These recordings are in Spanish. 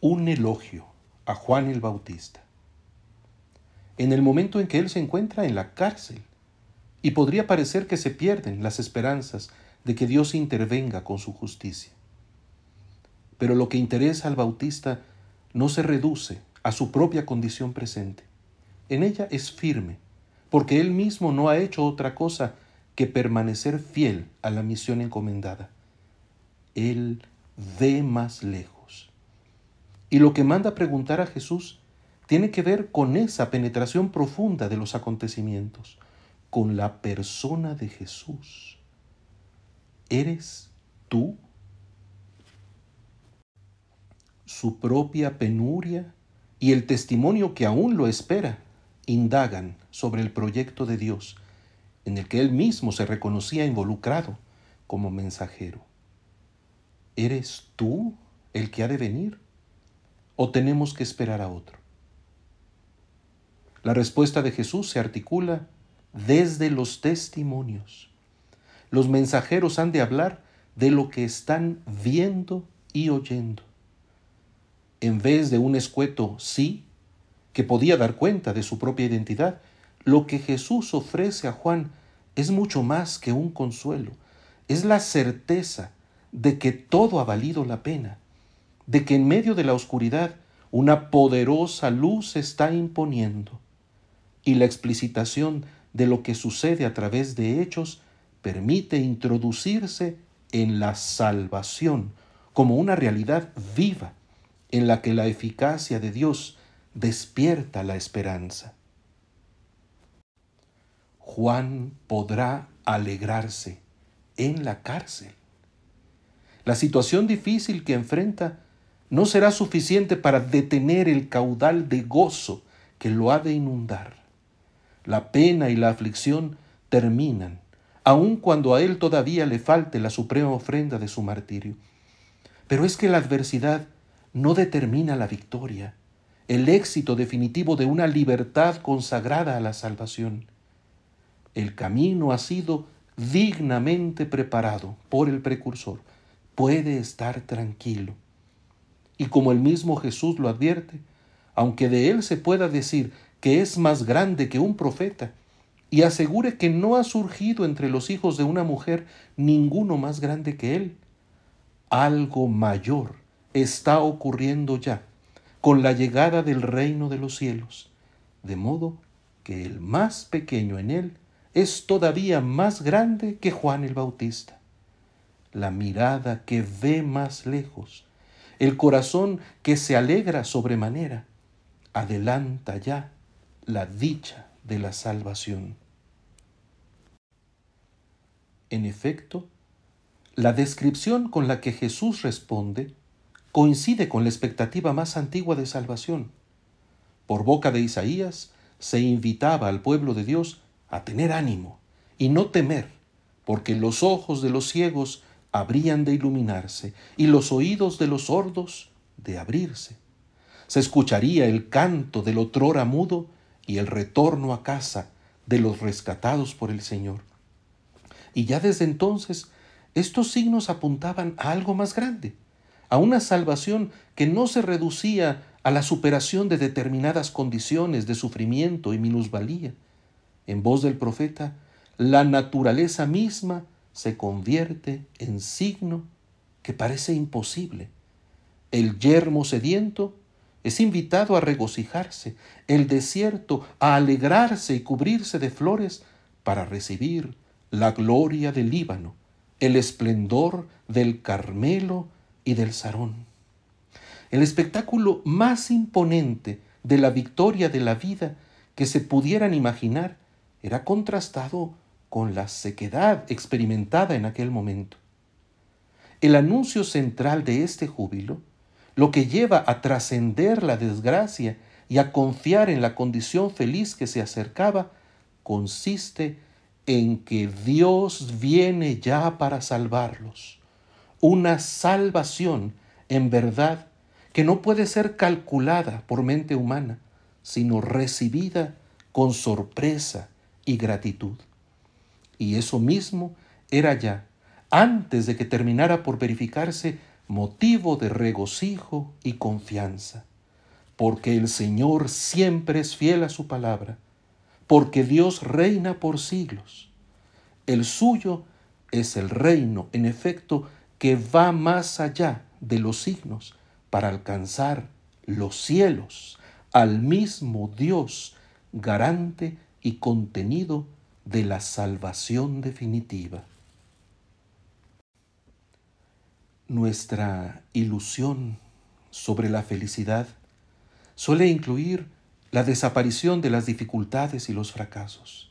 un elogio a Juan el Bautista. En el momento en que él se encuentra en la cárcel, y podría parecer que se pierden las esperanzas de que Dios intervenga con su justicia. Pero lo que interesa al Bautista no se reduce a su propia condición presente. En ella es firme, porque él mismo no ha hecho otra cosa que permanecer fiel a la misión encomendada. Él ve más lejos. Y lo que manda preguntar a Jesús tiene que ver con esa penetración profunda de los acontecimientos, con la persona de Jesús. ¿Eres tú? Su propia penuria y el testimonio que aún lo espera indagan sobre el proyecto de Dios en el que él mismo se reconocía involucrado como mensajero. ¿Eres tú el que ha de venir? ¿O tenemos que esperar a otro? La respuesta de Jesús se articula desde los testimonios. Los mensajeros han de hablar de lo que están viendo y oyendo. En vez de un escueto sí, que podía dar cuenta de su propia identidad, lo que Jesús ofrece a Juan es mucho más que un consuelo, es la certeza de que todo ha valido la pena, de que en medio de la oscuridad una poderosa luz se está imponiendo y la explicitación de lo que sucede a través de hechos permite introducirse en la salvación como una realidad viva en la que la eficacia de Dios despierta la esperanza. Juan podrá alegrarse en la cárcel. La situación difícil que enfrenta no será suficiente para detener el caudal de gozo que lo ha de inundar. La pena y la aflicción terminan, aun cuando a él todavía le falte la suprema ofrenda de su martirio. Pero es que la adversidad no determina la victoria, el éxito definitivo de una libertad consagrada a la salvación. El camino ha sido dignamente preparado por el precursor. Puede estar tranquilo. Y como el mismo Jesús lo advierte, aunque de él se pueda decir que es más grande que un profeta, y asegure que no ha surgido entre los hijos de una mujer ninguno más grande que él, algo mayor está ocurriendo ya con la llegada del reino de los cielos, de modo que el más pequeño en él es todavía más grande que Juan el Bautista. La mirada que ve más lejos, el corazón que se alegra sobremanera, adelanta ya la dicha de la salvación. En efecto, la descripción con la que Jesús responde coincide con la expectativa más antigua de salvación. Por boca de Isaías se invitaba al pueblo de Dios a tener ánimo y no temer, porque los ojos de los ciegos habrían de iluminarse y los oídos de los sordos de abrirse. Se escucharía el canto del otrora mudo y el retorno a casa de los rescatados por el Señor. Y ya desde entonces estos signos apuntaban a algo más grande, a una salvación que no se reducía a la superación de determinadas condiciones de sufrimiento y minusvalía, en voz del profeta, la naturaleza misma se convierte en signo que parece imposible. El yermo sediento es invitado a regocijarse, el desierto a alegrarse y cubrirse de flores para recibir la gloria del Líbano, el esplendor del Carmelo y del Sarón. El espectáculo más imponente de la victoria de la vida que se pudieran imaginar era contrastado con la sequedad experimentada en aquel momento. El anuncio central de este júbilo, lo que lleva a trascender la desgracia y a confiar en la condición feliz que se acercaba, consiste en que Dios viene ya para salvarlos. Una salvación en verdad que no puede ser calculada por mente humana, sino recibida con sorpresa y gratitud. Y eso mismo era ya, antes de que terminara por verificarse motivo de regocijo y confianza, porque el Señor siempre es fiel a su palabra, porque Dios reina por siglos. El suyo es el reino, en efecto, que va más allá de los signos para alcanzar los cielos, al mismo Dios, garante y contenido de la salvación definitiva. Nuestra ilusión sobre la felicidad suele incluir la desaparición de las dificultades y los fracasos.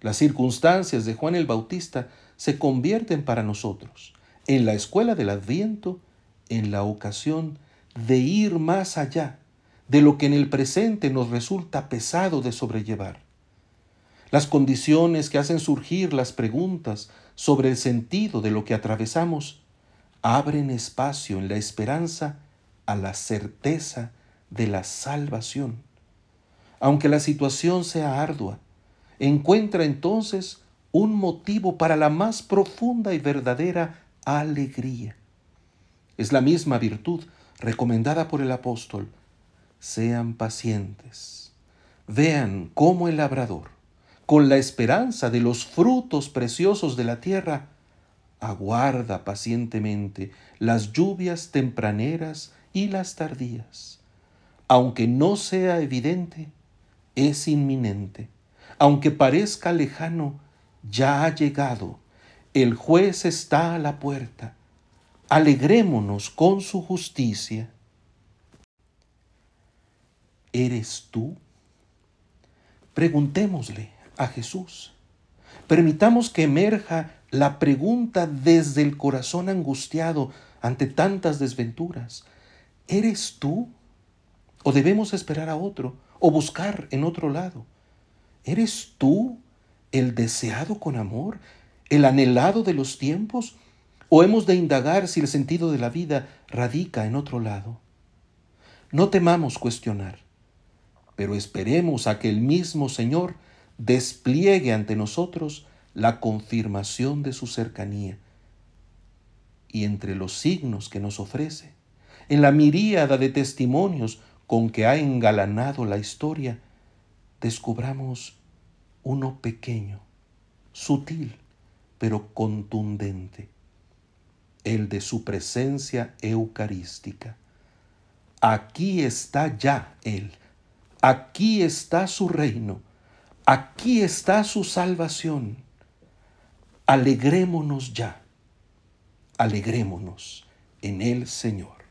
Las circunstancias de Juan el Bautista se convierten para nosotros en la escuela del adviento en la ocasión de ir más allá de lo que en el presente nos resulta pesado de sobrellevar. Las condiciones que hacen surgir las preguntas sobre el sentido de lo que atravesamos abren espacio en la esperanza a la certeza de la salvación. Aunque la situación sea ardua, encuentra entonces un motivo para la más profunda y verdadera alegría. Es la misma virtud recomendada por el apóstol. Sean pacientes. Vean cómo el labrador, con la esperanza de los frutos preciosos de la tierra, aguarda pacientemente las lluvias tempraneras y las tardías. Aunque no sea evidente, es inminente. Aunque parezca lejano, ya ha llegado. El juez está a la puerta. Alegrémonos con su justicia. ¿Eres tú? Preguntémosle a Jesús. Permitamos que emerja la pregunta desde el corazón angustiado ante tantas desventuras. ¿Eres tú? ¿O debemos esperar a otro o buscar en otro lado? ¿Eres tú el deseado con amor, el anhelado de los tiempos? ¿O hemos de indagar si el sentido de la vida radica en otro lado? No temamos cuestionar, pero esperemos a que el mismo Señor despliegue ante nosotros la confirmación de su cercanía. Y entre los signos que nos ofrece, en la miríada de testimonios con que ha engalanado la historia, descubramos uno pequeño, sutil, pero contundente, el de su presencia eucarística. Aquí está ya Él, aquí está su reino, aquí está su salvación alegrémonos ya, alegrémonos en el Señor.